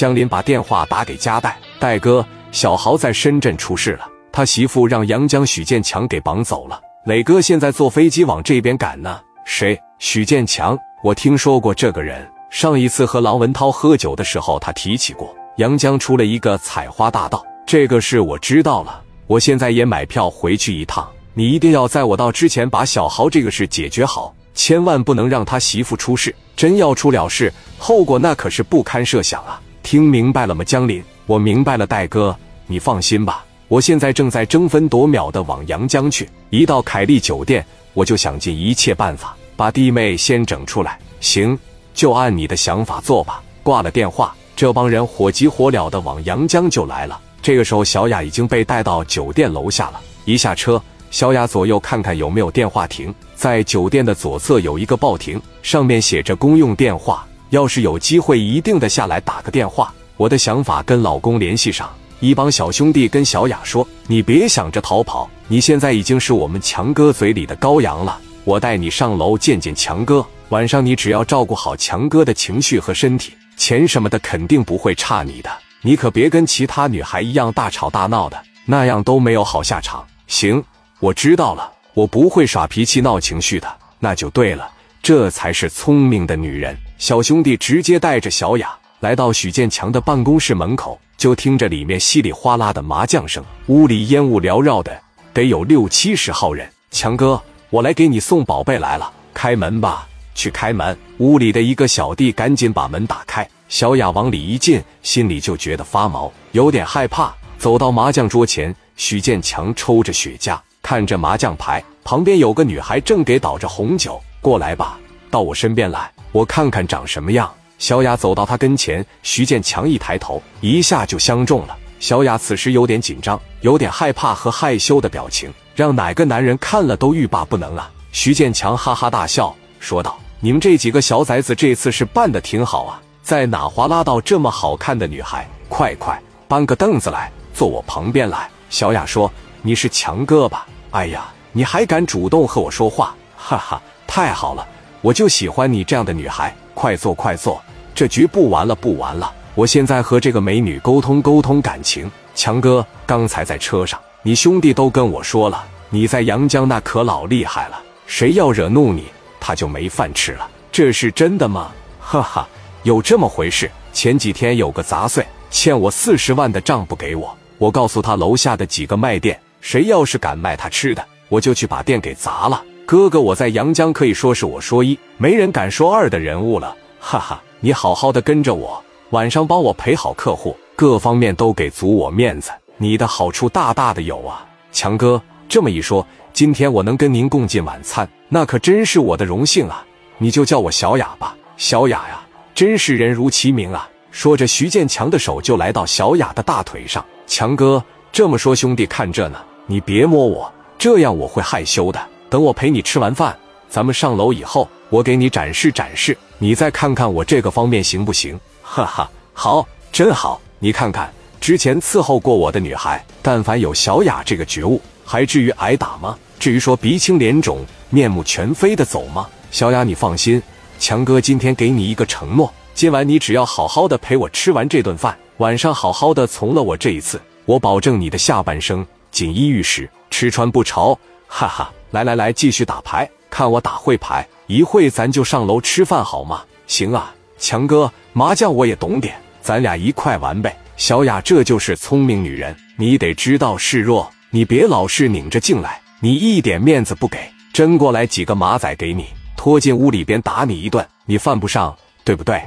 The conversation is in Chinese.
江林把电话打给加代，代哥，小豪在深圳出事了，他媳妇让杨江、许建强给绑走了。磊哥现在坐飞机往这边赶呢。谁？许建强？我听说过这个人。上一次和郎文涛喝酒的时候，他提起过。杨江出了一个采花大盗，这个事我知道了。我现在也买票回去一趟。你一定要在我到之前把小豪这个事解决好，千万不能让他媳妇出事。真要出了事，后果那可是不堪设想啊！听明白了吗，江林？我明白了，戴哥，你放心吧。我现在正在争分夺秒的往阳江去，一到凯利酒店，我就想尽一切办法把弟妹先整出来。行，就按你的想法做吧。挂了电话，这帮人火急火燎的往阳江就来了。这个时候，小雅已经被带到酒店楼下了。一下车，小雅左右看看有没有电话亭，在酒店的左侧有一个报亭，上面写着公用电话。要是有机会，一定的下来打个电话。我的想法跟老公联系上。一帮小兄弟跟小雅说：“你别想着逃跑，你现在已经是我们强哥嘴里的羔羊了。我带你上楼见见强哥。晚上你只要照顾好强哥的情绪和身体，钱什么的肯定不会差你的。你可别跟其他女孩一样大吵大闹的，那样都没有好下场。”行，我知道了，我不会耍脾气闹情绪的。那就对了，这才是聪明的女人。小兄弟直接带着小雅来到许建强的办公室门口。就听着里面稀里哗啦的麻将声，屋里烟雾缭绕的，得有六七十号人。强哥，我来给你送宝贝来了，开门吧，去开门。屋里的一个小弟赶紧把门打开，小雅往里一进，心里就觉得发毛，有点害怕。走到麻将桌前，许建强抽着雪茄，看着麻将牌，旁边有个女孩正给倒着红酒。过来吧，到我身边来，我看看长什么样。小雅走到他跟前，徐建强一抬头，一下就相中了。小雅此时有点紧张，有点害怕和害羞的表情，让哪个男人看了都欲罢不能啊！徐建强哈哈大笑，说道：“你们这几个小崽子这次是办的挺好啊，在哪划拉到这么好看的女孩？快快搬个凳子来，坐我旁边来。”小雅说：“你是强哥吧？哎呀，你还敢主动和我说话？哈哈，太好了，我就喜欢你这样的女孩。快坐，快坐。”这局不玩了，不玩了！我现在和这个美女沟通沟通感情。强哥，刚才在车上，你兄弟都跟我说了，你在阳江那可老厉害了，谁要惹怒你，他就没饭吃了。这是真的吗？哈哈，有这么回事。前几天有个杂碎欠我四十万的账不给我，我告诉他楼下的几个卖店，谁要是敢卖他吃的，我就去把店给砸了。哥哥，我在阳江可以说是我说一，没人敢说二的人物了。哈哈。你好好的跟着我，晚上帮我陪好客户，各方面都给足我面子，你的好处大大的有啊，强哥。这么一说，今天我能跟您共进晚餐，那可真是我的荣幸啊！你就叫我小雅吧，小雅呀，真是人如其名啊。说着，徐建强的手就来到小雅的大腿上。强哥这么说，兄弟看这呢，你别摸我，这样我会害羞的。等我陪你吃完饭，咱们上楼以后，我给你展示展示。你再看看我这个方面行不行？哈哈，好，真好。你看看之前伺候过我的女孩，但凡有小雅这个觉悟，还至于挨打吗？至于说鼻青脸肿、面目全非的走吗？小雅，你放心，强哥今天给你一个承诺，今晚你只要好好的陪我吃完这顿饭，晚上好好的从了我这一次，我保证你的下半生锦衣玉食，吃穿不愁。哈哈，来来来，继续打牌，看我打会牌。一会咱就上楼吃饭好吗？行啊，强哥，麻将我也懂点，咱俩一块玩呗。小雅，这就是聪明女人，你得知道示弱，你别老是拧着劲来，你一点面子不给，真过来几个马仔给你拖进屋里边打你一顿，你犯不上，对不对？